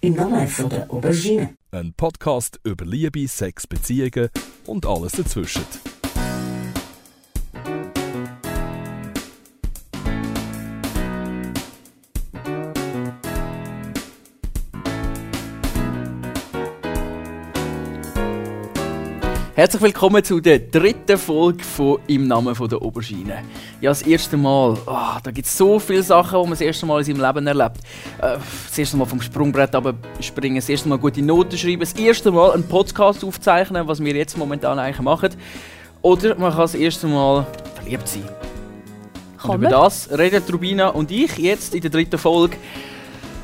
Im Namen von der Aubergine. Ein Podcast über Liebe, Sex, Beziehungen und alles dazwischen. Herzlich willkommen zu der dritten Folge von Im Namen von der Aubergine. Ja, das erste Mal, oh, da gibt es so viele Sachen, die man das erste Mal in seinem Leben erlebt. Äh, das erste Mal vom Sprungbrett springen, das erste Mal gute Noten schreiben, das erste Mal einen Podcast aufzeichnen, was wir jetzt momentan eigentlich machen. Oder man kann das erste Mal verliebt sein. Und über das reden Rubina und ich jetzt in der dritten Folge.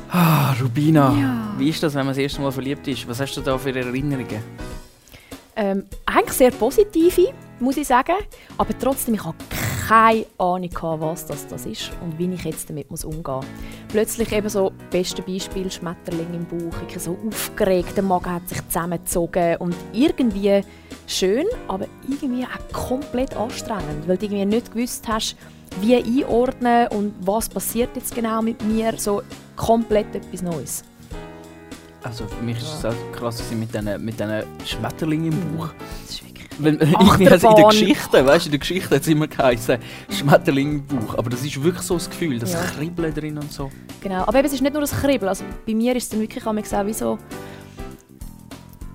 Ah, Rubina, Ja. wie ist das, wenn man das erste Mal verliebt ist? Was hast du da für Erinnerungen? Ähm, eigentlich sehr positive, muss ich sagen. Aber trotzdem, ich habe keine Ahnung, gehabt, was das, das ist und wie ich jetzt damit muss umgehen muss. Plötzlich eben so, beste Beispiel, Schmetterling im Bauch, ich so aufgeregt, der Magen hat sich zusammengezogen und irgendwie schön, aber irgendwie auch komplett anstrengend, weil du irgendwie nicht gewusst hast, wie einordnen und was passiert jetzt genau mit mir, so komplett etwas Neues. Also für mich ist es auch krass mit diesen mit Schmetterlingen im Bauch. Das ist wirklich Wenn, irgendwie hat's in der. Geschichte, weißt du, in der Geschichte hat es immer geheißen, Schmetterling im Bauch. Aber das ist wirklich so das Gefühl, das Ja. Kribbeln drin und so. Genau, aber eben, es ist nicht nur das Kribbeln. Also bei mir ist es dann wirklich auch wie so,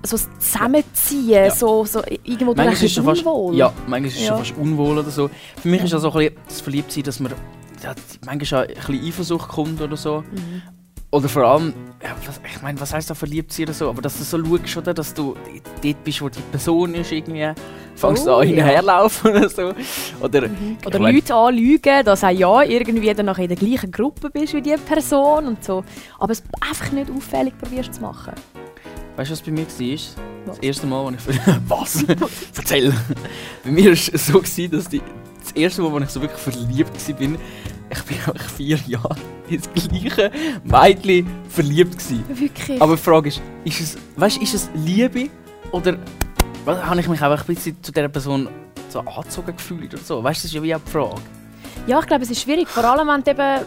so das Zusammenziehen, Ja. so, so irgendwo Manchmal ist es fast, unwohl. ja, manchmal ist es Ja. schon fast unwohl oder so. Für mich ist es auch so ein bisschen das Verliebtsein, dass man ja, manchmal auch ein bisschen Eifersucht kommt oder so. Mhm. Oder vor allem, ja, was, ich meine, was heißt da verliebt sein oder so, aber dass du so schaust, oder, dass du dort bist, wo die Person ist, irgendwie, fängst du Oh, an ja. hinherlaufen oder so. Oder, Mhm. ich Oder Leute anlügen, dass auch ja irgendwie dann in der gleichen Gruppe bist wie die Person und so. Aber es einfach nicht auffällig probierst zu machen. Weißt du, was bei mir war? Das erste Mal, als ich. was? Erzähl! bei mir war es so, gewesen, dass die, das erste Mal, als ich so wirklich verliebt war, ich bin einfach vier Jahre ins gleiche Mädchen verliebt. Gewesen. Wirklich? Aber die Frage ist, ist es, weißt, ist es Liebe oder was, habe ich mich einfach ein bisschen zu dieser Person so angezogen gefühlt oder so? Weißt du, das ist ja wie auch die Frage. Ja, ich glaube, es ist schwierig. Vor allem, wenn du eben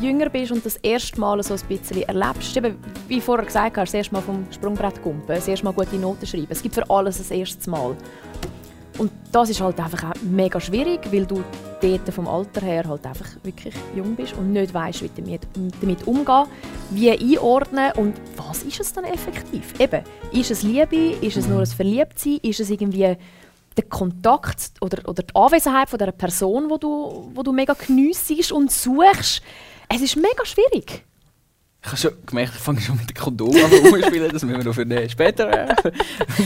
jünger bist und das erste Mal so ein bisschen erlebst. Eben, wie vorher gesagt hast, das erste Mal vom Sprungbrett kumpen, das erste Mal gute Noten schreiben. Es gibt für alles das erste Mal. Und das ist halt einfach auch mega schwierig, weil du dort vom Alter her halt einfach wirklich jung bist und nicht weißt, wie damit, damit umgehen, wie einordnen und was ist es dann effektiv? Eben, ist es Liebe, ist es nur ein Verliebtsein, ist es irgendwie der Kontakt oder, oder die Anwesenheit von der Person, wo du, wo du mega geniessest und suchst. Es ist mega schwierig. Ich habe schon gemerkt, ich fange schon mit dem Kondom an rumzuspielen, das müssen wir noch für den später äh,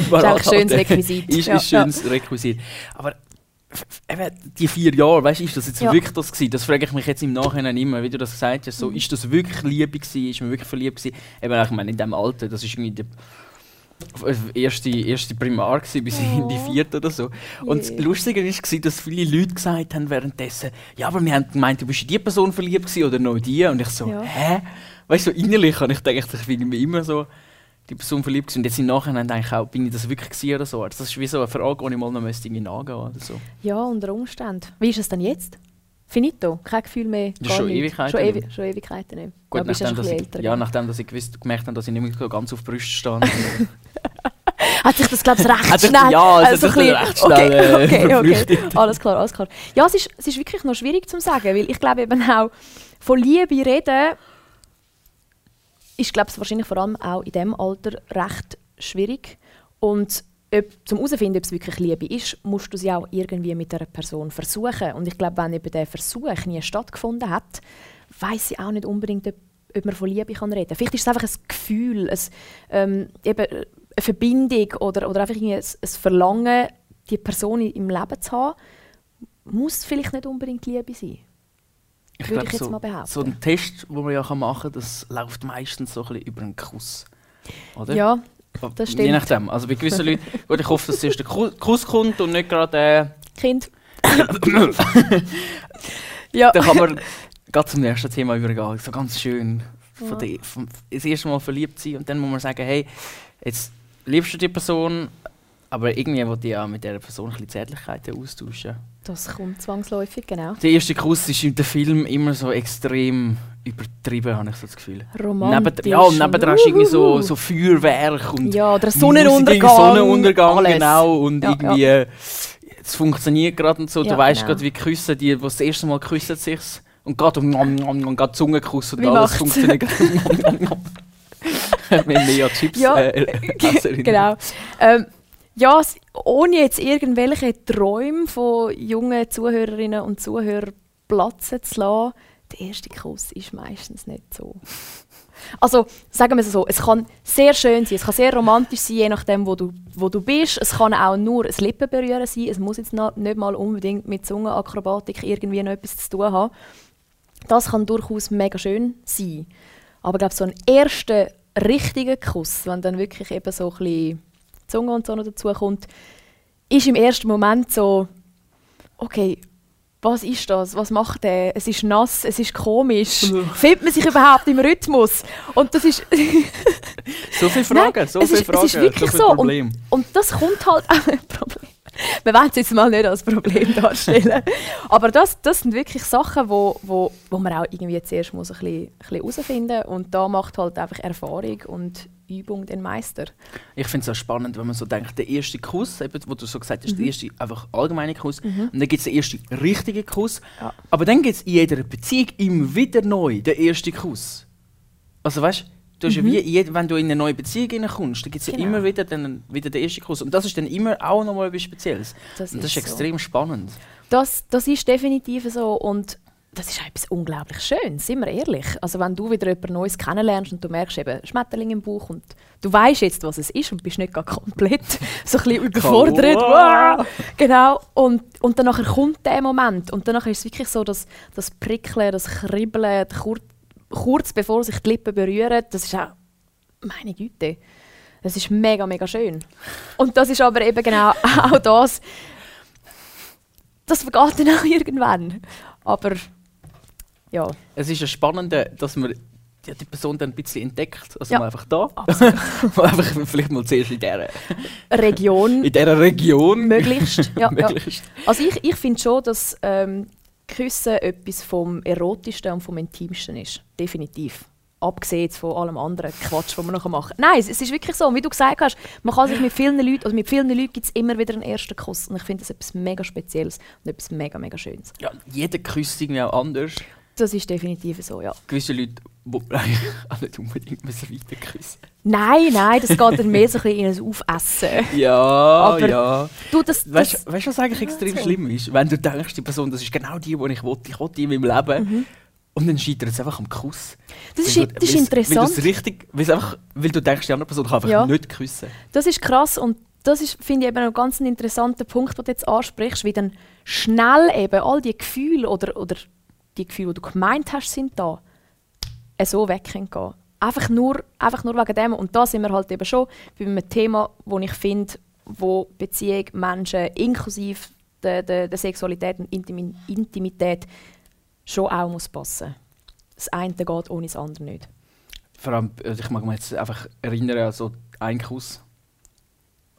parat ein schönes. Requisit. Ist, Ja, ist schönes Requisit. Aber eben, die vier Jahre, weißt du, ist das jetzt Ja. wirklich das gewesen? Das frage ich mich jetzt im Nachhinein immer, wie du das gesagt hast. So, Mhm. Ist das wirklich Liebe gewesen? Ist man wirklich verliebt gewesen? Eben, ich meine, in diesem Alter, das ist irgendwie der erste, erste Primar gewesen, bis in die Oh. vierte oder so. Und das Je. Lustige war, dass viele Leute gesagt haben währenddessen, ja, aber wir haben gemeint, du bist in die Person verliebt gewesen oder noch in die. Und ich so, Ja. hä? Weißt du, so innerlich habe ich gedacht, ich bin immer so die Person verliebt. Und jetzt im Nachhinein denke ich auch, bin ich das wirklich oder so. Also Das ist wie so eine Frage, die ich mal noch müsste irgendwie nachgehen oder so. Ja, unter Umständen. Wie ist es denn jetzt? Finito? Kein Gefühl mehr? Ja, schon nichts. Ewigkeiten Schon, nicht Ewi schon Ewigkeiten nicht. Gut, du nachdem, dass ich, älter. ja, nachdem dass ich gewusst, gemerkt habe, dass ich nicht mehr so ganz auf die Brust stehe. Hat sich das, glaube ich, recht schnell... ja, es also hat sich recht schnell, äh, okay, okay, okay. verflüchtigt. Alles klar, alles klar. Ja, es ist, es ist wirklich noch schwierig zu sagen, weil ich glaube eben auch, von Liebe reden ist, glaube ich, wahrscheinlich vor allem auch in diesem Alter recht schwierig. Und ob, zum herauszufinden, ob es wirklich Liebe ist, musst du sie auch irgendwie mit einer Person versuchen. Und ich glaube, wenn eben der Versuch nie stattgefunden hat, weiß sie auch nicht unbedingt, ob, ob man von Liebe kann reden kann. Vielleicht ist es einfach ein Gefühl, ein, ähm, eben eine Verbindung oder, oder einfach ein, ein Verlangen, die Person im Leben zu haben. Muss vielleicht nicht unbedingt Liebe sein. Ich Würde ich jetzt so, mal behaupten. So ein Test, den man ja machen kann, das läuft meistens so ein bisschen über einen Kuss. Oder? Ja, das Je stimmt. nachdem. Also bei gewissen Leuten, gut, ich hoffe, dass zuerst der Ku- Kuss kommt und nicht gerade äh, Kind. ja. Dann kann man gerade zum nächsten Thema übergehen. So ganz schön. Von Ja. der, vom, das erste Mal verliebt sein und dann muss man sagen, hey, jetzt liebst du die Person, Aber irgendwie wollte ich ja mit dieser Person ein bisschen Zärtlichkeiten austauschen. Das kommt zwangsläufig, genau. Der erste Kuss ist in dem Film immer so extrem übertrieben, habe ich so das Gefühl. Romantisch. Neben, ja, und nebendran ist irgendwie so, so Feuerwerk und Ja, der Musik, Sonnenuntergang. Sonnenuntergang, alles. genau. Und Ja, irgendwie, es funktioniert gerade und so. Ja, du weißt genau. gerade, wie küssen die, die das erste Mal küssen sich und gerade um nom, nom, nom, gerade Zungenkuss und Wie alles funktioniert nom. Wir ja Chips. Ja, äh, genau. Ähm, ja, ohne jetzt irgendwelche Träume von jungen Zuhörerinnen und Zuhörern platzen zu lassen, der erste Kuss ist meistens nicht so. Also, sagen wir es so, es kann sehr schön sein, es kann sehr romantisch sein, je nachdem, wo du, wo du bist. Es kann auch nur ein Lippenberühren sein, es muss jetzt nicht mal unbedingt mit Zungenakrobatik irgendwie noch etwas zu tun haben. Das kann durchaus mega schön sein. Aber ich glaube, so ein erster richtiger Kuss, wenn dann wirklich eben so ein bisschen Zunge und so noch dazu kommt, ist im ersten Moment so, okay, was ist das? Was macht er? Es ist nass, es ist komisch. Findet man sich überhaupt im Rhythmus? Und das ist, So viele Fragen, so es viele ist- es Fragen, ist wirklich so so. Und- und das kommt halt Problem. Wir wollen es jetzt mal nicht als Problem darstellen. Aber das, das sind wirklich Sachen, wo, wo, wo man auch irgendwie zuerst muss ein bisschen, ein bisschen herausfinden muss. Und da macht halt einfach Erfahrung und Übung den Meister. Ich finde es auch spannend, wenn man so denkt, der erste Kuss, eben, wo du so gesagt hast, Mhm. der erste einfach allgemeine Kuss, und dann gibt es den ersten richtigen Kuss, Ja. aber dann gibt es in jeder Beziehung immer wieder neu den ersten Kuss. Also weißt du, hast ja wie, wenn du in eine neue Beziehung hineinkommst, dann gibt es ja Mhm. Genau. immer wieder, den, wieder den ersten Kuss. Und das ist dann immer auch nochmal etwas Spezielles. Das und das ist, ist so. extrem spannend. Das, das ist definitiv so. Und das ist auch etwas unglaublich Schönes, sind wir ehrlich. Also wenn du wieder jemand Neues kennenlernst und du merkst eben Schmetterling im Bauch und du weißt jetzt, was es ist und bist nicht gar komplett so ein bisschen überfordert. Wow. Genau. Und, und dann nachher kommt der Moment und dann ist es wirklich so, dass das Prickeln, das Kribbeln, kur kurz bevor sich die Lippen berühren, das ist auch, meine Güte, das ist mega, mega schön. Und das ist aber eben genau auch das, das vergeht dann auch irgendwann. Aber ja, Es ist ja spannend, dass man ja, die Person dann ein bisschen entdeckt. Also Ja. mal einfach da. einfach vielleicht mal zuerst in dieser, Region in dieser Region. möglichst. Ja, ja. möglichst. Also ich, ich finde schon, dass ähm, Küssen etwas vom Erotischsten und vom Intimsten ist. Definitiv. Abgesehen von allem anderen Quatsch, den man noch machen kann. Nein, es, es ist wirklich so. Und Wie du gesagt hast, man kann sich mit vielen Leuten, also mit vielen Leuten gibt es immer wieder einen ersten Kuss. Und ich finde das etwas mega Spezielles und etwas mega, mega Schönes. Ja, jeder küsst irgendwie auch anders. Das ist definitiv so, ja. Gewisse Leute, eigentlich auch nicht unbedingt müssen weiter küssen Nein, nein, das geht dann mehr so ein bisschen in ein Aufessen. Ja, Aber ja. Du, das, das, Weißt du, was eigentlich extrem so. schlimm ist? Wenn du denkst, die Person, das ist genau die, die ich will, ich will die in meinem Leben. Und dann scheitert es einfach am Kuss. Mhm. das ist, Weil du- das ist interessant. Weil, richtig, einfach, weil du denkst, die andere Person kann einfach Ja. nicht küssen. Das ist krass und das ist, finde ich, eben ein ganz ein interessanter Punkt, den du jetzt ansprichst, wie dann schnell eben all die Gefühle oder, oder die Gefühle, die du gemeint hast, sind da, so weg können gehen. Einfach nur, einfach nur wegen dem. Und da sind wir halt eben schon bei einem Thema, wo ich finde, wo Beziehung, Menschen, inklusive der, der, der Sexualität und Intimi Intimität schon auch muss passen. Das eine geht ohne das andere nicht. Vor allem, also ich mag mich jetzt einfach erinnern an so einen Kuss.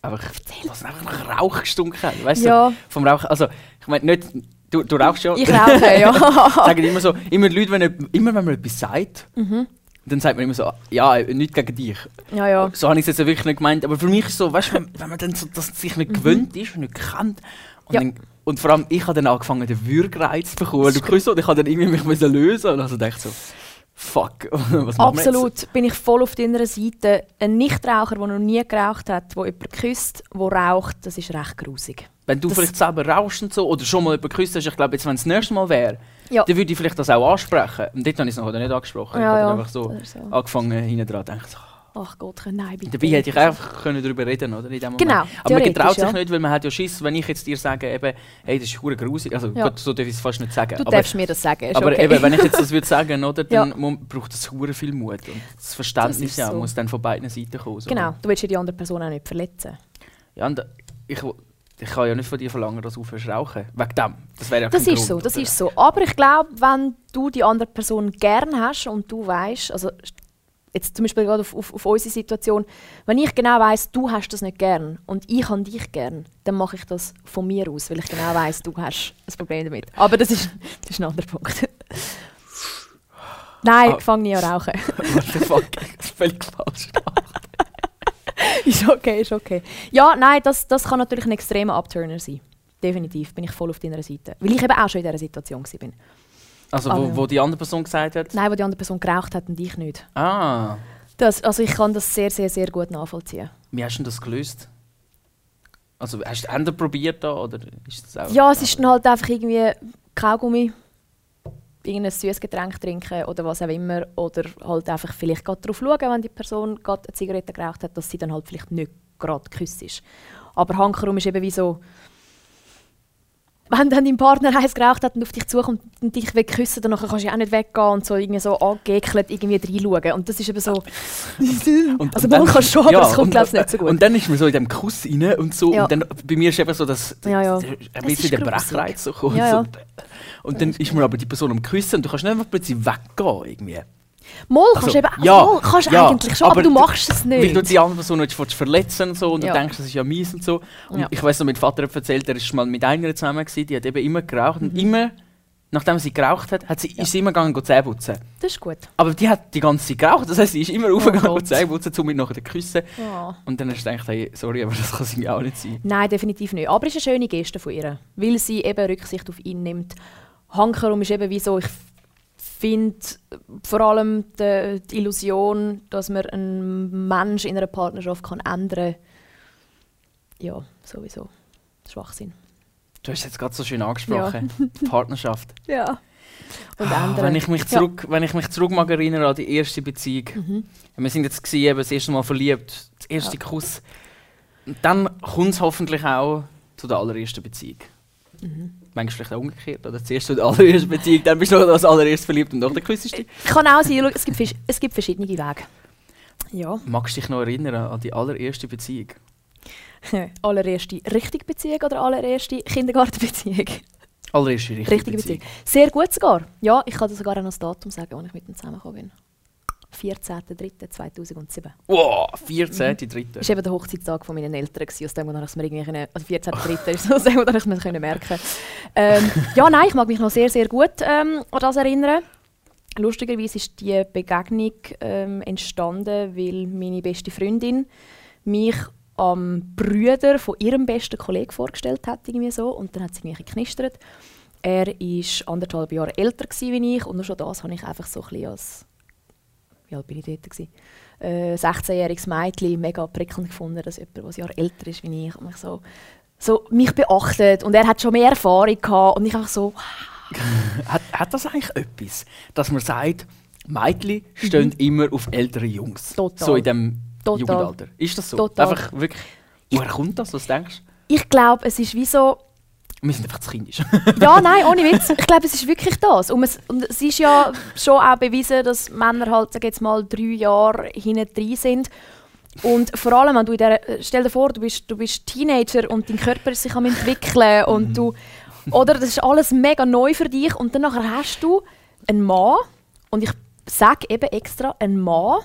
Einfach, was einfach nach Rauch gestunken hat. Weißt Ja. du? Vom Rauch. Also, ich meine, nicht. Du, du rauchst ja. Ich rauche, ja. sagen immer so, immer Leute, wenn, jemand- immer wenn man etwas sagt, dann sagt man immer so, ja, nicht gegen dich. ja, ja. So habe ich es jetzt wirklich nicht gemeint. Aber für mich ist es so, weißt du, wenn, wenn man dann so, das sich nicht gewöhnt ist und nicht kennt. Und, Mhm. Ja. dann, und vor allem, ich habe dann angefangen, den Würgereiz zu bekommen. Du küsst und ich habe dann irgendwie mich müssen lösen und also dachte so, fuck, was? Absolut, bin ich voll auf deiner Seite. Ein Nichtraucher, der noch nie geraucht hat, der jemanden küsst, der raucht, das ist recht grusig. Wenn du Das- vielleicht selber rauschst und so, oder schon mal jemanden geküsst hast, ich glaube, jetzt, wenn es das nächste Mal wäre, Ja. dann würde ich vielleicht das auch ansprechen. Und dort habe ich es noch nicht angesprochen. ich Ja, habe dann ja. einfach so so. angefangen, hinten dran denke so, Ach Gott, nein, bitte. Dabei hätte ich einfach können darüber reden oder? In dem Moment. Genau, Aber man getraut sich ja. nicht, weil man hat ja Schiss, wenn ich jetzt dir sage, eben, hey, das ist hure grusig. Also Ja. Gott, so darf ich es fast nicht sagen. Du aber darfst mir das sagen, ist aber okay. eben, wenn ich jetzt das würde sagen, oder, dann Ja. braucht es hure viel Mut. Und das Verständnis Das ja, so. muss dann von beiden Seiten kommen. So. Genau, du willst ja die andere Person auch nicht verletzen. Ja, und ich, ich kann ja nicht von dir verlangen, dass du aufhörst rauchen. Wegen dem. Das wäre ja Das kein ist so, Grund, das oder? ist so. Aber ich glaube, wenn du die andere Person gern hast und du weißt, also jetzt zum Beispiel gerade auf, auf, auf unsere Situation, wenn ich genau weiß, du hast das nicht gern und ich habe dich gern, dann mache ich das von mir aus, weil ich genau weiß, du hast ein Problem damit. Aber das ist, das ist ein anderer Punkt. Nein, Ah. ich fange nie an rauchen. What the fuck? Das ist völlig falsch. ist okay, ist okay. Ja, nein, das, das kann natürlich ein extremer Upturner sein. Definitiv bin ich voll auf deiner Seite. Weil ich eben auch schon in dieser Situation war. Also, Ah, wo, ja. wo die andere Person gesagt hat. Nein, wo die andere Person geraucht hat und ich nicht. Ah, Das, also ich kann das sehr, sehr, sehr gut nachvollziehen. wie hast du denn das gelöst? Also, hast du Ende probiert da oder ist das auch? Ja, es ist dann halt einfach irgendwie Kaugummi, irgendein süßes Getränk trinken oder was auch immer. Oder halt einfach vielleicht gerade darauf schauen, wenn die Person gerade eine Zigarette geraucht hat, dass sie dann halt vielleicht nicht gerade geküsst ist. Aber Hankerum ist eben wie so, wenn dann dein Partner eins geraucht hat und auf dich zukommt und dich will küssen, dann kannst du ja auch nicht weggehen und so irgendwie so angeekelt irgendwie reinschauen. Und das ist eben so... Und, also man kann schon, aber ja, es kommt glaube ich nicht so gut. Und dann ist man so in dem Kuss rein und so. Ja. Und dann, bei mir ist eben so, dass Ja, ja. ein bisschen der. Brechreiz so kommt. Und dann ist man aber die Person am Küssen und du kannst nicht einfach plötzlich weggehen. Irgendwie. Mal kannst Also, eben... ja, mal kannst ja, eigentlich schon, aber, aber du machst es nicht. Weil du die andere Person nicht verletzen und so und Ja. du denkst, das ist ja mies und so. Und Ja. ich weiß noch, mein Vater hat erzählt, er ist mal mit einer zusammen gewesen, die hat eben immer geraucht Mhm. und immer, nachdem sie geraucht hat, hat sie, ist sie immer gegangen, Zähne putzen. Das ist gut. Aber die hat die ganze Zeit geraucht, das heisst, sie ist immer Oh Gott. Zähne putzen, um mich nachher zu küssen. Ja. Und dann hast du gedacht, hey, sorry, aber das kann irgendwie auch nicht sein. Nein, definitiv nicht. Aber es ist eine schöne Geste von ihr, weil sie eben Rücksicht auf ihn nimmt. Hankerum ist eben wie so, ich finde vor allem die, die Illusion, dass man einen Mensch in einer Partnerschaft kann ändern kann, ja, sowieso. Schwachsinn. Du hast es jetzt gerade so schön angesprochen, Partnerschaft. Ja. Und Ah, ändern. wenn, ich mich zurück, wenn ich mich zurück mag erinnere an die erste Beziehung. Ja. Mhm. Wir sind jetzt gewesen, eben das erste Mal verliebt, das erste Kuss. Und dann kommt es hoffentlich auch zu der allerersten Beziehung. Mhm. Manchmal vielleicht auch umgekehrt, oder? Zuerst zu der allerersten Beziehung, dann bist du noch als allererstes verliebt und nachher küsst du dich. Kann auch sein, es gibt, es gibt verschiedene Wege. Ja. Magst du dich noch erinnern an die allererste Beziehung? allererste richtige Beziehung oder allererste Kindergartenbeziehung? Allererste richtige, Richtige Beziehung. Sehr gut sogar. Ja, ich kann dir sogar auch noch das Datum sagen, als ich mit ihm zusammengekommen bin. 14.03.2007. Wow, 14. dritte. Das war eben der Hochzeitstag von meinen Eltern. Aus dem, ich es mir irgendwie können, also 14.03. ist aus dem, es mir können merken ähm, Ja, nein, ich mag mich noch sehr, sehr gut ähm, an das erinnern. Lustigerweise ist die Begegnung ähm, entstanden, weil meine beste Freundin mich am Brüder von ihrem besten Kollegen vorgestellt hat. Irgendwie so. Und dann hat sie mich geknistert. Er war anderthalb Jahre älter wie ich und nur schon das habe ich einfach so ein bisschen als... Wie alt bin ich dort? Gewesen? Äh, 16-jähriges Mädchen mega prickelnd gefunden, dass jemand, der ein Jahr älter ist wie ich, mich so, so mich beachtet. Und er hat schon mehr Erfahrung gehabt und ich einfach so... Hat, hat das eigentlich etwas, dass man sagt, Mädchen stehen immer auf ältere Jungs? Mhm. Total. So in dem Total. Jugendalter. Ist das so? Total. Einfach wirklich. Woher kommt das? Was denkst du? Ich glaube, es ist wie so... Wir sind einfach zu kindisch. Ja, nein, ohne Witz. Ich glaube, es ist wirklich das. Und es, und es ist ja schon auch bewiesen, dass Männer halt, sag jetzt mal, drei Jahre hinten drin sind. Und vor allem, wenn du in der, stell dir vor, du bist, du bist Teenager und dein Körper ist sich am entwickeln und du, oder das ist alles mega neu für dich und dann nachher hast du einen Mann und ich sage eben extra einen Mann,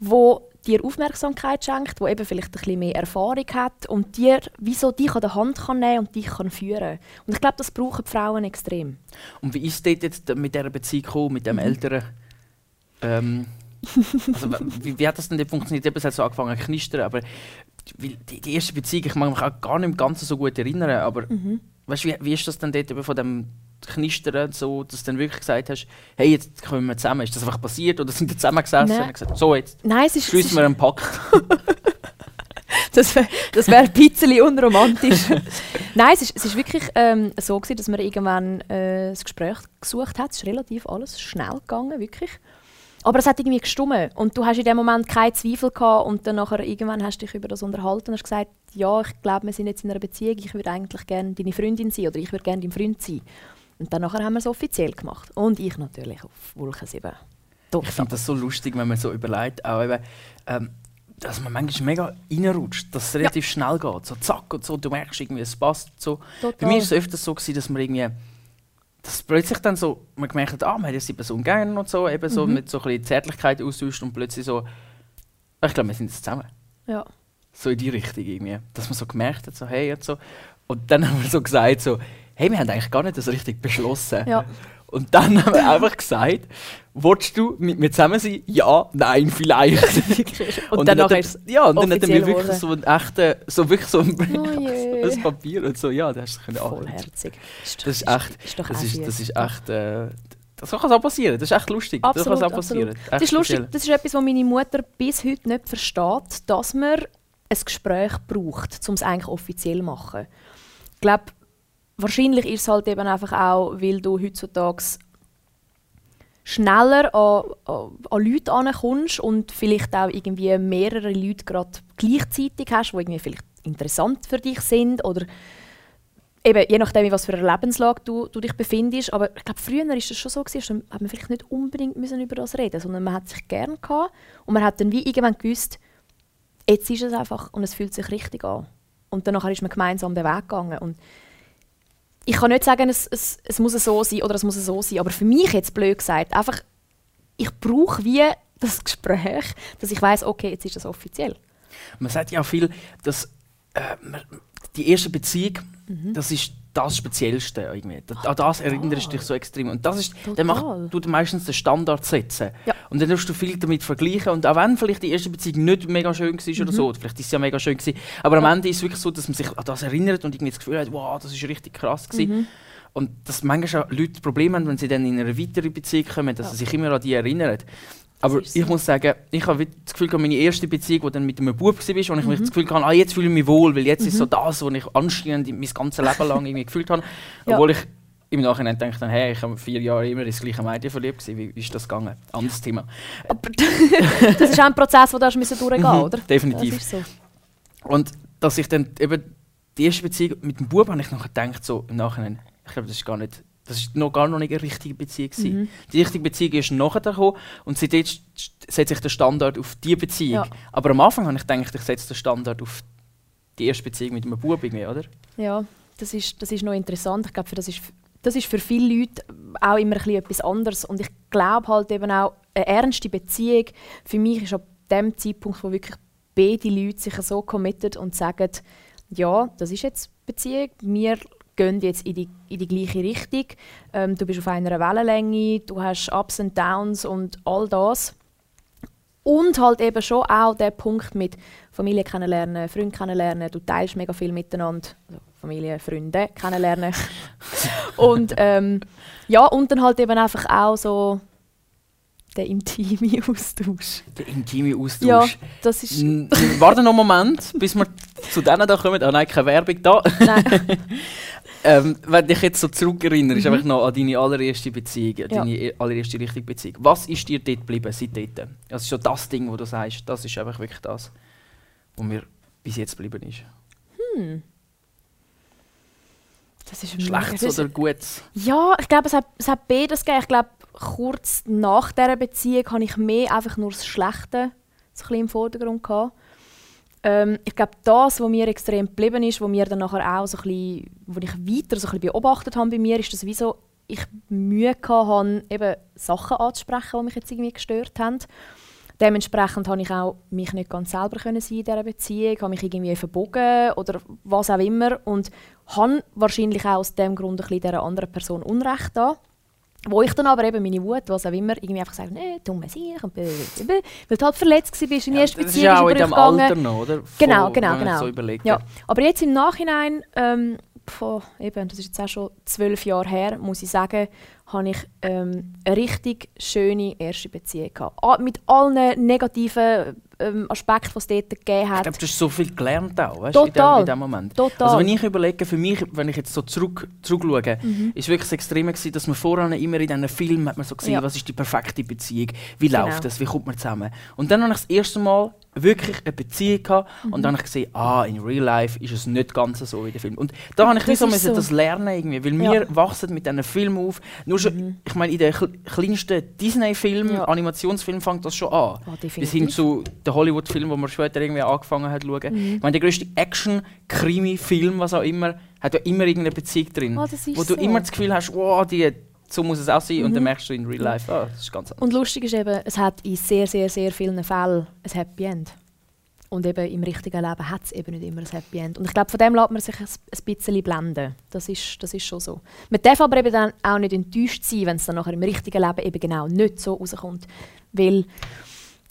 wo dir Aufmerksamkeit schenkt, wo eben vielleicht ein bisschen mehr Erfahrung hat und dir wieso dich an der Hand kann nehmen und dich kann führen. Und ich glaube, das brauchen die Frauen extrem. Und wie ist es dort jetzt mit dieser Beziehung gekommen, mit dem älteren? Ähm, also, wie, wie hat das denn funktioniert? Eben, es hat so angefangen zu knistern, aber die, die erste Beziehung, ich mag mich auch gar nicht im Ganzen so gut erinnern, aber weißt, wie, wie ist das denn dort von dem Knistern so, dass du dann wirklich gesagt hast, hey, jetzt kommen wir zusammen. Ist das einfach passiert oder sind wir zusammengesessen Nein. und haben gesagt, so jetzt Nein, es ist, schließen wir einen Pakt? das wäre das wär ein bisschen unromantisch. Nein, es ist, es ist wirklich ähm, so gewesen, dass man irgendwann äh, das Gespräch gesucht hat. Es ist relativ alles schnell gegangen, wirklich. Aber es hat irgendwie gestummen und du hast in dem Moment keinen Zweifel gehabt und dann nachher irgendwann hast du dich über das unterhalten und hast gesagt, ja, ich glaube, wir sind jetzt in einer Beziehung, ich würde eigentlich gerne deine Freundin sein oder ich würde gerne dein Freund sein. Und dann nachher haben wir es offiziell gemacht. Und ich natürlich auf Wolke 7. Doch, Ich finde das so lustig, wenn man so überlegt, auch eben, ähm, dass man manchmal mega reinrutscht, dass es relativ schnell geht. So zack und so, du merkst irgendwie, es passt. So. Bei mir war es öfters so, gewesen, dass man irgendwie dass plötzlich dann so, man gemerkt hat, ah, man hat jetzt die Person gerne und so, eben so Mhm. mit so ein bisschen Zärtlichkeit austauscht und plötzlich so, ich glaube, wir sind jetzt zusammen. Ja. So in die Richtung irgendwie. Dass man so gemerkt hat, so, hey, und so. Und dann haben wir so gesagt, so, hey, wir haben eigentlich gar nicht das richtig beschlossen. Ja. Und dann haben wir einfach gesagt, willst du mit mir zusammen sein? Ja, nein, vielleicht. Und, dann hat er- ist es Ja, und dann hat mir offiziell wirklich so einen echten, so wirklich so ein, Oh Papier und so, ja, das hast du können vollherzig. Das ist echt, Ist doch das ist, das ist echt, äh, das kann auch passieren, das ist echt lustig. Absolut, das kann auch passieren. Das ist lustig, das ist etwas, was meine Mutter bis heute nicht versteht, dass man ein Gespräch braucht, um es eigentlich offiziell zu machen. Ich glaube, wahrscheinlich ist es halt eben einfach auch, weil du heutzutage schneller an, an, Leute ankommst und vielleicht auch irgendwie mehrere Leute gerade gleichzeitig hast, die irgendwie vielleicht interessant für dich sind oder eben, je nachdem, in was für einer Lebenslage du, du dich befindest. Aber ich glaube, früher war das schon so, gewesen, da hat man vielleicht nicht unbedingt müssen über das reden sondern man hat sich gern gehabt und man hat dann wie irgendwann gewusst, jetzt ist es einfach und es fühlt sich richtig an. Und danach ist man gemeinsam den Weg gegangen. Und ich kann nicht sagen, es, es, es muss so sein oder es muss so sein, aber für mich jetzt blöd gesagt, einfach, ich brauche wie das Gespräch, dass ich weiß, okay, jetzt ist das offiziell. Man sagt ja auch viel, dass äh, die erste Beziehung, das ist das Speziellste irgendwie. An das erinnerst du dich so extrem. Und das ist, dann macht Total. du meistens den Standard setzen. Ja. Und dann musst du viel damit vergleichen. Und auch wenn vielleicht die erste Beziehung nicht mega schön war oder so, oder vielleicht ist sie ja mega schön gewesen, aber am Ende ist es wirklich so, dass man sich an das erinnert und irgendwie das Gefühl hat, wow, das ist richtig krass gewesen. Und dass manchmal auch Leute Probleme haben, wenn sie dann in eine weitere Beziehung kommen, dass Ja. sie sich immer an die erinnern. Aber so. ich muss sagen, ich habe das Gefühl, meine erste Beziehung, die dann mit einem Bub war, wo ich Mhm. mich das Gefühl hatte, ah, jetzt fühle ich mich wohl, weil jetzt ist so das, was ich anstehend mein ganzes Leben lang irgendwie gefühlt habe. Ja. Obwohl ich im Nachhinein denke, dann, hey, ich habe vier Jahre immer das gleiche Mädchen verliebt gewesen. Wie, ist das gegangen? Anderes Thema. Aber das ist auch ein Prozess, den du hast durchgehen Mhm, oder? definitiv. So. Und dass ich dann eben die erste Beziehung mit dem Bub habe ich nachher gedacht, so im Nachhinein, ich glaube, das ist gar nicht, das ist noch gar noch nicht eine richtige Beziehung. Mhm. Die richtige Beziehung ist nachher gekommen und seitdem setze ich den Standard auf diese Beziehung. Ja. Aber am Anfang habe ich gedacht, ich setze den Standard auf die erste Beziehung mit einem Bub irgendwie, oder? Ja, das ist, das ist noch interessant. Ich glaube, das ist, das ist für viele Leute auch immer ein bisschen etwas anderes. Und ich glaube halt eben auch, eine ernste Beziehung für mich ist ab dem Zeitpunkt, wo wirklich beide Leute sich so committed und sagen, ja, das ist jetzt Beziehung, wir gehen jetzt in die, in die gleiche Richtung, ähm, du bist auf einer Wellenlänge, du hast Ups und Downs und all das. Und halt eben schon auch der Punkt mit Familie kennenlernen, Freunde kennenlernen, du teilst mega viel miteinander, also Familie, Freunde kennenlernen. und ähm, ja, und dann halt eben einfach auch so der intime Austausch. Der intime Austausch. Ja, das ist... N- Warte noch einen Moment, bis wir zu denen da kommen. Ah nein, keine Werbung da. Nein, Ähm, wenn dich jetzt so zurückerinnerst, einfach noch an deine allererste Beziehung, Mhm. Ja. deine e- allererste richtige Beziehung. Was ist dir dort geblieben seit dort? Das ist so das Ding, wo du sagst, das ist einfach wirklich das, was mir bis jetzt geblieben ist. das ist Schlechtes das oder Gutes? Ja, ich glaube, es hat, es hat beides gegeben. Ich glaube, kurz nach dieser Beziehung habe ich mehr einfach nur das Schlechte so ein bisschen im Vordergrund gehabt. Ähm, ich glaube, das, was mir extrem geblieben ist, was mir dann nachher auch so ein bisschen, wo ich weiter so ein bisschen beobachtet habe bei mir, ist, dass wie so ich Mühe hatte, eben Sachen anzusprechen, die mich jetzt irgendwie gestört haben. Dementsprechend habe ich auch mich nicht ganz selber sein in dieser Beziehung, habe mich irgendwie verbogen oder was auch immer und habe wahrscheinlich auch aus dem Grund ein bisschen dieser anderen Person Unrecht da. Wo ich dann aber eben meine Wut, was auch immer, irgendwie einfach sage, nee, dumme Sieg und blablabla, weil du halt verletzt warst, in die erste ist Beziehung ja auch in ist übergegangen. Alter noch, oder? Genau, Von- genau, man genau. So überlegt. Ja, aber jetzt im Nachhinein, ähm, pf, eben, das ist jetzt auch schon zwölf Jahre her, muss ich sagen, habe ich ähm, eine richtig schöne erste Beziehung gehabt. Ah, mit allen negativen ähm, Aspekten, die es dort gegeben Ich hat. glaube, du hast so viel gelernt auch, weißt, Total. in dem, in dem Moment. Total. Also wenn ich überlege, für mich, wenn ich jetzt so zurück, zurückschaue, Mhm. ist wirklich das Extreme gewesen, dass man vorher immer in diesen Filmen hat man so gesehen, Ja. was ist die perfekte Beziehung, wie Genau. läuft das, wie kommt man zusammen. Und dann habe ich das erste Mal wirklich eine Beziehung gehabt und dann habe ich gesehen, ah, in real life ist es nicht ganz so wie der Film. Und da habe ich Das so müssen das lernen irgendwie, weil Ja. wir wachsen mit diesen Filmen auf. Nur schon, ich meine, in den kl kleinsten Disney-Filmen, Ja. Animationsfilmen fängt das schon an. Definitiv. Bis hin zu den Hollywood-Filmen, wo man später irgendwie angefangen hat zu schauen. Mhm. Ich meine, der grösste Action-Krimi-Film, was auch immer, hat ja immer irgendeine Beziehung drin. Ist wo du so. immer das Gefühl hast, wow, die, so muss es auch sein. Und dann Mhm. merkst du in real life, ah, das ist ganz anders. Und lustig ist eben, es hat in sehr, sehr, sehr vielen Fällen ein Happy End. Und eben im richtigen Leben hat es eben nicht immer ein Happy End. Und ich glaube, von dem lässt man sich ein, ein bisschen blenden. Das ist, das ist schon so. Man darf aber eben dann auch nicht enttäuscht sein, wenn es dann nachher im richtigen Leben eben genau nicht so rauskommt. Weil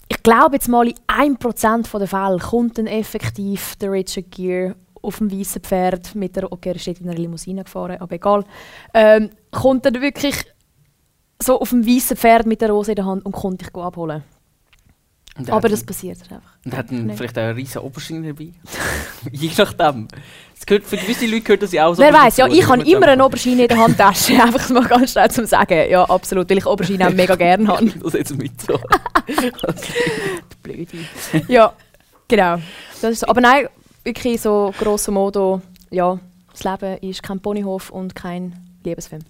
ich glaube jetzt mal, in 1% der Fälle kommt dann effektiv der Richard Gere auf dem weißen Pferd mit der, okay, er steht in einer Limousine gefahren, aber egal, ähm, kommt dann wirklich so auf dem weißen Pferd mit der Rose in der Hand und kommt dich abholen. Er Aber das passiert einfach. Und hat dann vielleicht auch einen riesen Oberschiene dabei. Je nachdem. Das gehört, für gewisse Leute gehört das ja auch so. Wer weiß, ja, ich habe immer eine Aubergine in der Handtasche. Einfach mal ganz schnell zum Sagen. Ja, absolut, weil ich Aubergine auch mega gerne habe. Das jetzt mit so. Blöde. Ja, genau. Das ist so. Aber nein, wirklich so grosso modo, ja, das Leben ist kein Ponyhof und kein Liebesfilm.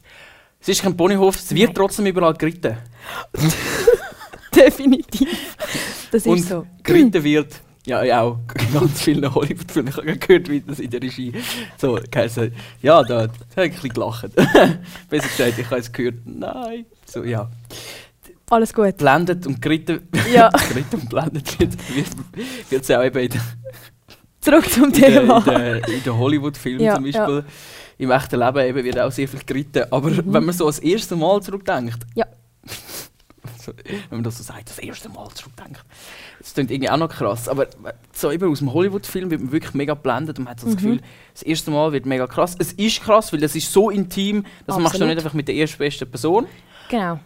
es ist kein Ponyhof, es wird Nein. trotzdem überall geritten. Definitiv. Das ist Und so. geritten wird, ja, ja auch ganz vielen Hollywood-Filmen. Ich habe gehört, wie das in der Regie so geheißen Ja, da, da habe ich ein bisschen gelacht. Besser gesagt, ich habe es gehört, nein. So, ja. Alles gut. Blendet und geritten, Ja. geritten und blendet wird, wird, wird es auch eben in der Zurück zum in den Thema. in der, in der Hollywood-Filmen Ja, zum Beispiel. Im echten Leben eben wird auch sehr viel geritten. Aber Mhm. wenn man so das erste Mal zurückdenkt, Ja. wenn man das so sagt, das erste Mal zurückdenkt, das klingt irgendwie auch noch krass. Aber so eben aus dem Hollywood-Film wird man wirklich mega blendet und man hat so das Mhm. Gefühl, das erste Mal wird mega krass. Es ist krass, weil das ist so intim, das machst du Absolut. nicht einfach mit der erstbesten Person. Genau.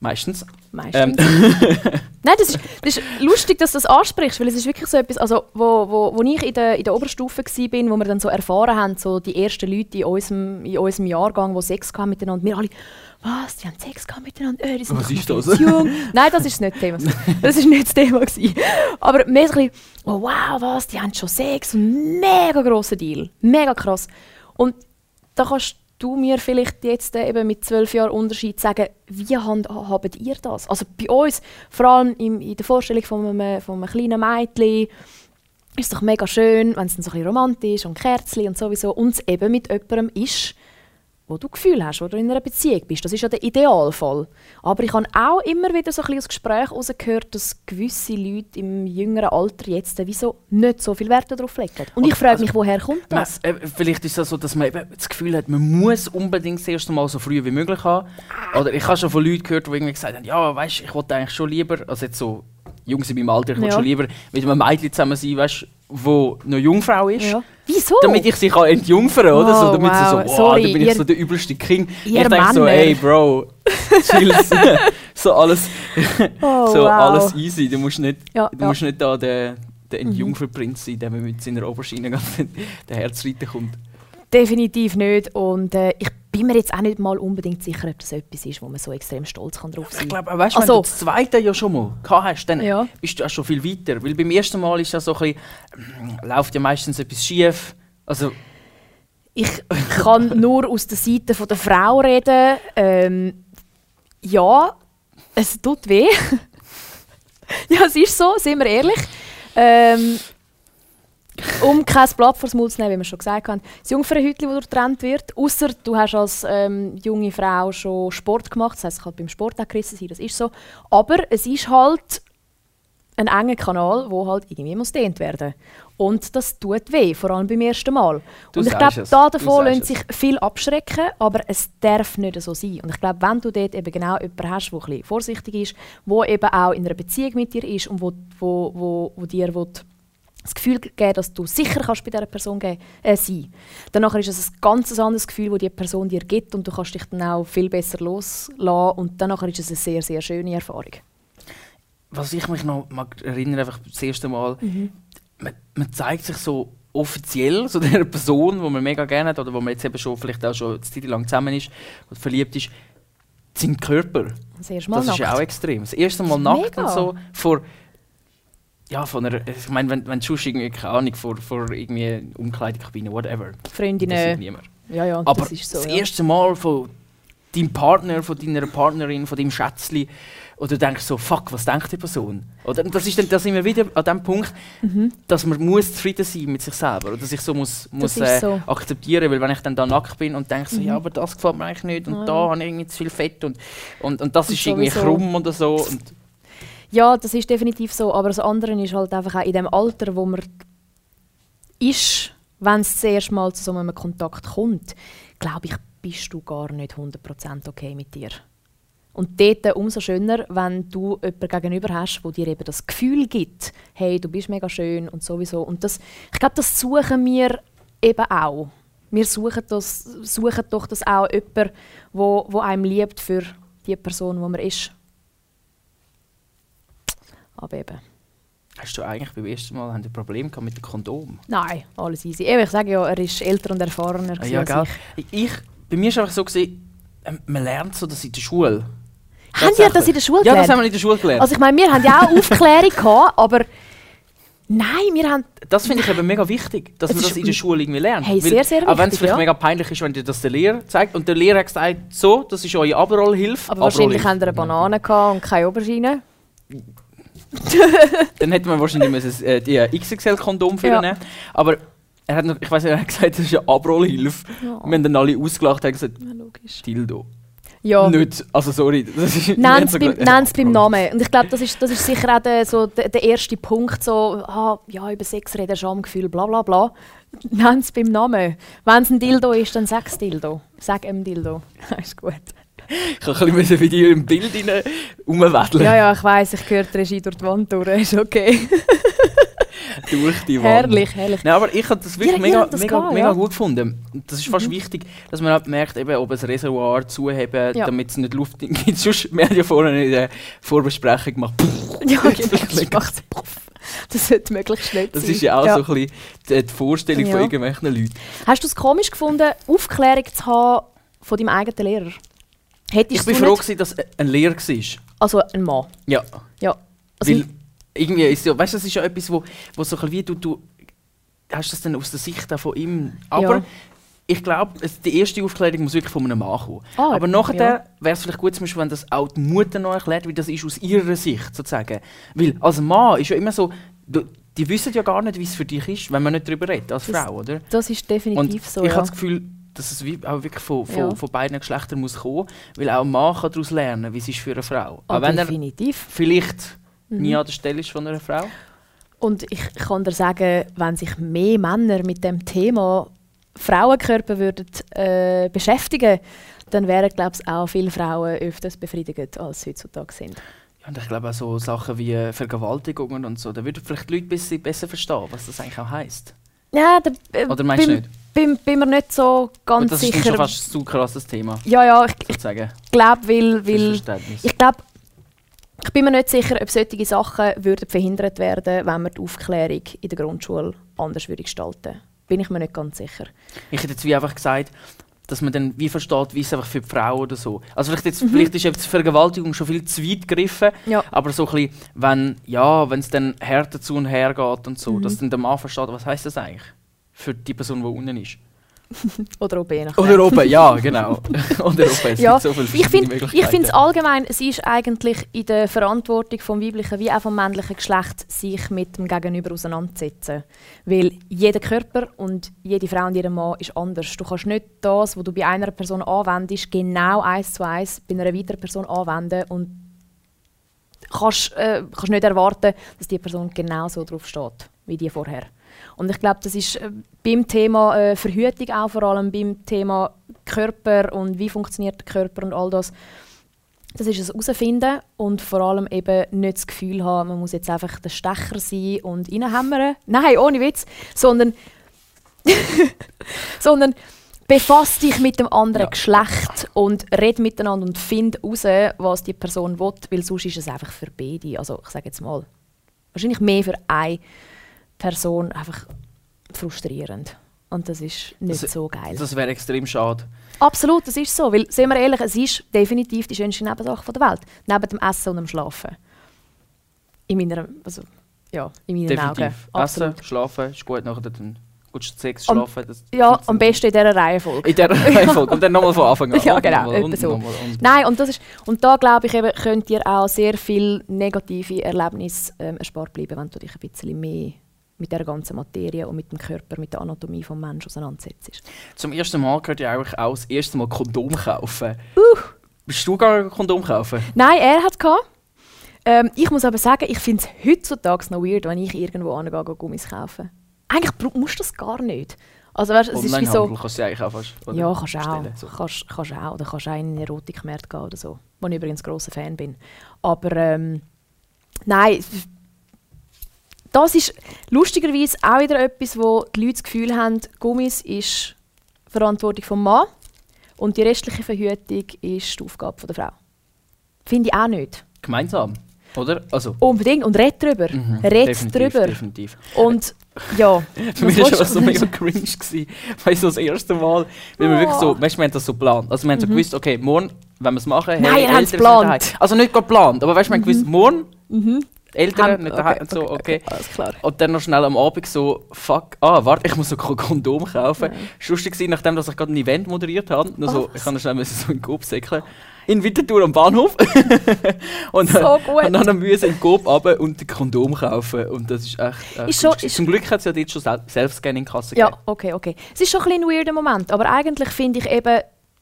Meistens. Meistens. Ähm, Nein, das ist, das ist lustig, dass du das ansprichst, weil es ist wirklich so etwas, also wo, wo, wo ich in der, in der Oberstufe war, wo wir dann so erfahren haben, so die ersten Leute in unserem, in unserem Jahrgang, die Sex hatten miteinander, wir alle, was, die haben Sex gehabt miteinander, äh, die sind Was ist das? jung. Nein, das ist nicht das Thema. Das ist nicht das Thema. Gewesen. Aber mehr so ein bisschen, oh, wow, was, die haben schon Sex, mega grosser Deal, mega krass. Und da kannst du mir vielleicht jetzt äh, eben mit zwölf Jahren Unterschied sagen, wie handhabt ihr das? Also bei uns, vor allem im, in der Vorstellung von einem, von einem kleinen Mädchen, ist es doch mega schön, wenn es dann so ein bisschen romantisch und Kerzchen und sowieso und es eben mit jemandem ist, wo du Gefühl hast, wo du in einer Beziehung bist. Das ist ja der Idealfall. Aber ich habe auch immer wieder so ein bisschen aus Gesprächen herausgehört, dass gewisse Leute im jüngeren Alter jetzt wieso nicht so viel Wert darauf legen. Und ich frage also- mich, woher kommt das? äh, vielleicht ist es so, dass man eben das Gefühl hat, man muss unbedingt das erste Mal so früh wie möglich haben. Oder ich habe schon von Leuten gehört, die irgendwie gesagt haben, ja, weißt, ich wollte eigentlich schon lieber, also jetzt so Jungs in meinem Alter, ich wollte Ja. schon lieber mit einem Mädchen zusammen sein, weißt, wo noch Jungfrau ist. Ja. Wieso? Damit ich sie kann entjungfern kann, oder? Oh, so, damit sie wow. so, wow, Sorry, dann bin ihr- ich so der übelste King. ich denke so, Männer. ey Bro, chill, so alles, oh, so wow. alles easy. Du musst nicht, Ja, du musst nicht da der, der Entjungferprinz sein, der mit seiner Oberschiene der Herz reiten kommt. Definitiv nicht. Und äh, ich bin mir jetzt auch nicht mal unbedingt sicher, ob das etwas ist, wo man so extrem stolz kann drauf sein Ich kann. glaube, weißt du, wenn Also- du das zweite ja schon mal gehabt hast, dann Ja. bist du auch schon viel weiter. Weil beim ersten Mal ist ja so ein bisschen, ähm, läuft ja meistens etwas schief. Also, Ich kann nur aus der Seite von der Frau reden. Ähm, ja, es tut weh. ja, es ist so, sind wir ehrlich. Ähm, um kein Blatt vor Maul zu nehmen, wie wir schon gesagt haben. Das Jungfernhütchen, das durchtrennt wird, außer du hast als ähm, junge Frau schon Sport gemacht, das heisst, es kann beim Sport auch gerissen sein, das ist so. Aber es ist halt ein enger Kanal, wo halt irgendwie muss dehnt werden. Und das tut weh, vor allem beim ersten Mal. Du und ich glaube, da davon lassen sich viel abschrecken, aber es darf nicht so sein. Und ich glaube, wenn du dort eben genau jemanden hast, der ein bisschen vorsichtig ist, der eben auch in einer Beziehung mit dir ist und wo, wo, wo, wo dir will, das Gefühl geben dass du sicher kannst bei dieser Person ge- äh, sein dann nachher ist es ein ganz anderes Gefühl, das die Person dir gibt und du kannst dich dann auch viel besser loslassen und dann nachher ist es eine sehr, sehr schöne Erfahrung. was ich mich noch mag erinnern, einfach das erste Mal, man, man zeigt sich so offiziell so der Person, die man mega gerne hat oder wo man jetzt eben schon vielleicht auch schon eine Zeit lang zusammen ist oder verliebt ist, seinen Körper. Das Das ist ja auch extrem. Das erste Mal Das nackt mega. und so vor ja, von einer, ich meine, wenn, wenn du irgendwie, keine Ahnung, vor, vor irgendwie Umkleidekabine, whatever, das Freundinnen. niemand. Ja, ja, Aber das ist so. das ja. erste Mal von deinem Partner, von deiner Partnerin, von deinem Schätzli, oder du denkst so, fuck, was denkt die Person? Oder das ist dann, da sind wir wieder an dem Punkt, Mhm. dass man muss zufrieden sein mit sich selber oder sich so muss, muss äh, so. akzeptieren, weil wenn ich dann da nackt bin und denke so, Mhm. ja, aber das gefällt mir eigentlich nicht und Ja. da habe ich irgendwie zu viel Fett und, und, und das Und ist irgendwie sowieso. krumm oder so und Ja, das ist definitiv so. Aber das andere ist halt einfach auch in dem Alter, wo man ist, wenn es das Mal zu so einem Kontakt kommt, glaube ich, bist du gar nicht 100% okay mit dir. Und dort umso schöner, wenn du jemanden gegenüber hast, wo dir eben das Gefühl gibt, hey, du bist mega schön und sowieso. Und das, ich glaube, das suchen wir eben auch. Wir suchen, das, suchen doch das auch jemanden, wo, wo einem liebt für die Person, wo man ist. Aber eben. hast du eigentlich beim ersten Mal ein Problem gehabt mit dem Kondom? Nein, alles easy. Eben, ich sage ja, er ist älter und erfahrener Ah, ja, gell? ich. Ich, bei mir war es einfach so, gewesen, ähm, man lernt so das in der Schule. Haben die das in der Schule Ja, das gelernt? haben wir in der Schule gelernt. Also ich meine, wir haben ja auch Aufklärung gehabt, aber nein, wir haben... das finde ich eben mega wichtig, dass Es man das in der Schule irgendwie lernt. Hey, sehr, sehr Auch wenn es wichtig, vielleicht ja. mega peinlich ist, wenn dir das der Lehrer zeigt. Und der Lehrer hat gesagt, so, das ist eure Abrollhilfe. Aber wahrscheinlich Abrollhilfe. haben wir eine Banane gehabt und keine Aubergine. Dann hätte man wahrscheinlich müssen, äh, die äh, XXL-Kondom für Ja. nehmen Aber er hat noch, ich weiß nicht, er hat gesagt, das ist eine Abrollhilfe. Ja, Wir haben dann alle ausgelacht und gesagt, ja, logisch. Dildo. Ja. Nicht, also sorry. Das Nennt es so beim, nenn's beim. Namen. Und ich glaube, das ist, das ist sicher auch der, so der, der erste Punkt, so, ah, ja, über Sex reden, Schamgefühl, bla bla bla. Nennt es beim Namen. Wenn es ein Dildo ist, dann sag es Dildo. Sag ihm Dildo. ist gut. Ich kann ein bisschen bei dir im Bild rein rumwedeln. Ja, ja, ich weiss, ich höre die Regie durch die Wand durch, ist okay. Durch die Wand. herrlich, herrlich. Nein, aber ich habe das wirklich Ja, mega, ja, das mega, geht, mega ja. gut gefunden. Und Das ist fast wichtig, dass man halt merkt, eben, ob ein Reservoir zuheben, Ja. damit es nicht Luft gibt. Sonst, wir haben ja vorhin in der Vorbesprechung gemacht. Ja, genau, das macht. Das sollte möglichst nicht Das sein. ist ja auch so ein bisschen die, Vorstellung von Ja. irgendwelchen Leuten. Hast du es komisch gefunden, Aufklärung zu haben von deinem eigenen Lehrer? Hättest Ich bin froh, gewesen, dass ein Lehrer war. Also ein Mann. Ja. Ja. Also, Weil irgendwie ist ja, weißt du, das ist ja etwas, wo, wo so ein wie du, du hast das dann aus der Sicht von ihm. Aber Ja. ich glaube, die erste Aufklärung muss wirklich von einem Mann kommen. Ah, Aber nachher ja. wäre es vielleicht gut, zum Beispiel, wenn das auch die Mutter noch erklärt, wie das ist aus ihrer Sicht sozusagen. Weil als Mann ist ja immer so, du, die wissen ja gar nicht, wie es für dich ist, wenn man nicht darüber redet, als Das- Frau, oder? das ist Und definitiv so. ich ja. habe das Gefühl, dass es wie auch wirklich von, von, Ja. von beiden Geschlechtern muss kommen, weil auch ein Mann kann daraus lernen, wie es ist für eine Frau. Ah, auch wenn er definitiv. vielleicht Mhm. nie an der Stelle ist von einer Frau. Und ich kann dir sagen, wenn sich mehr Männer mit dem Thema Frauenkörper würden, äh, beschäftigen dann wären, glaube ich, auch viele Frauen öfters befriedigt, als sie heutzutage sind. Ja, und ich glaube auch so Sachen wie Vergewaltigungen und so, da würden vielleicht die Leute ein bisschen besser verstehen, was das eigentlich auch heisst. Ja, da, äh, Oder meinst du nicht? Bin, bin mir nicht so Und ganz das ist dann sicher. schon fast ein zu krasses Thema, ja, ja, ich, ich glaube, weil, weil ich glaube, ich bin mir nicht sicher, ob solche Sachen würden verhindert werden, wenn man die Aufklärung in der Grundschule anders würde gestalten. Bin ich mir nicht ganz sicher. Ich hätte jetzt wie einfach gesagt, dass man dann wie versteht, wie es einfach für die Frau oder so. Also vielleicht, jetzt, vielleicht ist jetzt Vergewaltigung schon viel zu weit gegriffen, Mhm. Ja. aber so ein bisschen, wenn ja, wenn es dann härter zu und her geht und so, Mhm. dass dann der Mann versteht, was heißt das eigentlich für die Person, die unten ist. Oder ob je nachdem. Oder oben, ja, genau. Oder oben, Ja, so Ich finde es allgemein, es ist eigentlich in der Verantwortung vom weiblichen wie auch vom männlichen Geschlecht, sich mit dem Gegenüber auseinanderzusetzen. Weil jeder Körper und jede Frau und jeder Mann ist anders. Du kannst nicht das, was du bei einer Person anwendest, genau eins zu eins bei einer weiteren Person anwenden und kannst, äh, kannst nicht erwarten, dass die Person genau so drauf steht, wie die vorher. Und ich glaube, das ist äh, beim Thema äh, Verhütung auch vor allem, beim Thema Körper und wie funktioniert der Körper und all das, das ist es herausfinden und vor allem eben nicht das Gefühl haben, man muss jetzt einfach der Stecher sein und reinhämmern. Nein, ohne Witz. Sondern, sondern befass dich mit dem anderen Ja. Geschlecht und red miteinander und find heraus, was die Person will, weil sonst ist es einfach für beide. Also ich sage jetzt mal, wahrscheinlich mehr für eine Person einfach frustrierend. Und das ist nicht Das- so geil. Das wäre extrem schade. Absolut, das ist so. Weil, sind wir ehrlich, es ist definitiv die schönste Nebensache der Welt. Neben dem Essen und dem Schlafen. In meiner, also Ja, in meinen Definitiv. Augen. Absolut. Essen, schlafen, ist gut, nachher dann du Sex, schlafen. Das Ja, am besten in dieser Reihenfolge. In dieser Reihenfolge. Und dann nochmal von Anfang an. Ja, genau, und so. und- Nein, und, das ist, und da glaube ich, eben, könnt ihr auch sehr viel negative Erlebnisse ähm, erspart bleiben, wenn du dich ein bisschen mehr mit der ganzen Materie und mit dem Körper, mit der Anatomie des Menschen auseinandersetzt. Zum ersten Mal gehört ja eigentlich auch das erste Mal Kondom kaufen. Uh. Bist du gegangen Kondom kaufen? Nein, er hat es. Ähm, ich muss aber sagen, ich finde es heutzutage noch weird, wenn ich irgendwo angehe, gehe Gummis kaufen. Eigentlich musst du das gar nicht. Also weißt, es ist wie so... Kannst du eigentlich auch fast Ja, kannst du auch. so. Kannst, kannst auch. Oder kannst auch in einen Erotikmarkt gehen oder so. Wo ich übrigens grosser Fan bin. Aber ähm, nein, das ist lustigerweise auch wieder etwas, wo die Leute das Gefühl haben, Gummis ist Verantwortung vom Mann und die restliche Verhütung ist die Aufgabe der Frau. Finde ich auch nicht. Gemeinsam, oder? Also, Unbedingt. Und red drüber. mhm, red definitiv, drüber. Definitiv. Und ja. Für mich war das du- so mega cringe. Gewesen, weil so das erste Mal, weil wir wirklich so, weißt du, wir haben das so geplant. Also wir haben so gewusst, okay, morgen, wenn wir es machen, Mhm. Nein, ihr Eltern sind geplant. Also nicht geplant, aber weißt du, wir haben gewusst, morgen, Mhm. Eltern Haben- nicht daheim und so, okay. Klar. Und dann noch schnell am Abend so, fuck, ah, warte, ich muss so ein Kondom kaufen. Es war lustig, gewesen, nachdem dass ich gerade ein Event moderiert habe. Nur so, Oh, ich kann noch schnell so in den Coop säckeln. In Winterthur am Bahnhof. und, So gut. und dann müssen in den Coop runter und ein Kondom kaufen. Und das ist echt. echt Ist schon- ist- Zum Glück hat es ja dort schon Sel Self-Scanning-Kasse Ja, gegeben. okay, okay. Es ist schon ein, bisschen ein weirder Moment, aber eigentlich finde ich eben,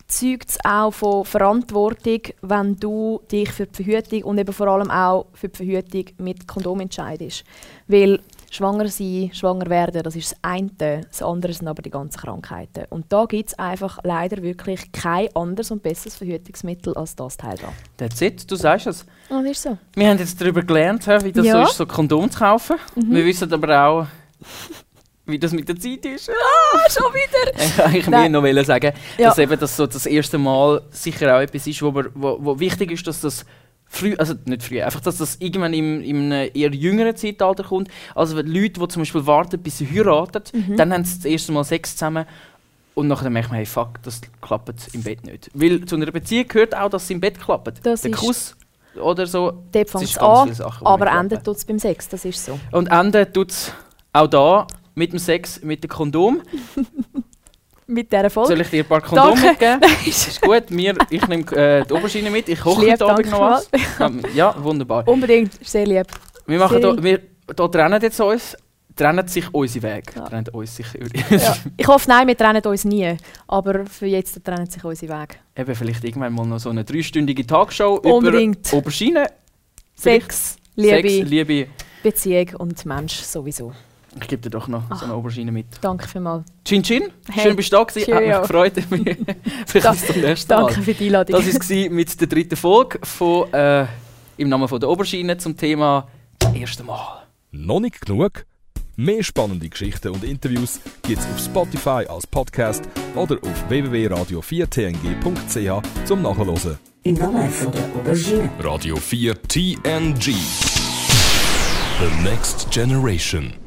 zeugt es auch von Verantwortung, wenn du dich für die Verhütung und eben vor allem auch für die Verhütung mit Kondom entscheidest. Weil schwanger sein, schwanger werden, das ist das eine, das andere sind aber die ganzen Krankheiten. Und da gibt es einfach leider wirklich kein anderes und besseres Verhütungsmittel als das Teil da. That's it, du sagst es. Oh, das ist so. Wir haben jetzt darüber gelernt, wie das Ja. Mhm. so ist, so Kondom zu kaufen. Wir wissen aber auch, wie das mit der Zeit ist. Ah, schon wieder! Ich mehr noch wollen sagen, Ja. dass eben das, so das erste Mal sicher auch etwas ist, wo, wir, wo, wo wichtig ist, dass das früh, also nicht früh, einfach, dass das irgendwann im, im einem eher jüngeren Zeitalter kommt. Also wenn Leute, die zum Beispiel warten, bis sie heiraten, Mhm. dann haben sie das erste Mal Sex zusammen und nachher merkt man, hey, fuck, das klappt im Bett nicht. Weil zu einer Beziehung gehört auch, dass es im Bett klappt. Das Der Kuss oder so. Dort fängt ist es an, Sachen, aber endet tut es beim Sex, das ist so. Und Ende tut es auch da mit dem Sex, mit dem Kondom. Mit dieser Folge. Soll ich dir ein paar Kondome Danke. mitgeben? ist gut, wir, ich nehme äh, die Oberschiene mit, ich koche heute Abend noch was. Ähm, ja, wunderbar. Unbedingt, sehr lieb. Wir, machen da, wir da trennen jetzt uns, trennen sich unsere Wege. Ja. Trennen uns sicher. Ja. Ich hoffe, nein, wir trennen uns nie. Aber für jetzt trennen sich unsere Wege. Eben vielleicht irgendwann mal noch so eine dreistündige Tagshow Unbedingt. über Aubergine. Sex, Liebe, Sex, Liebe. Beziehung und Mensch sowieso. Ich gebe dir doch noch so eine Aubergine mit. Danke vielmals. Chin Chin, Hey. schön bist du da gewesen, hat mich Cheerio. gefreut. vielleicht bis zum nächsten Mal. Danke für die Einladung. Das war mit der dritten Folge von, äh, im Namen von der Oberschiene zum Thema das erste Mal. Noch nicht genug? Mehr spannende Geschichten und Interviews gibt's auf Spotify als Podcast oder auf www.radio4tng.ch zum Nachhören. Im Namen von der Aubergine. Radio 4 TNG. The Next Generation.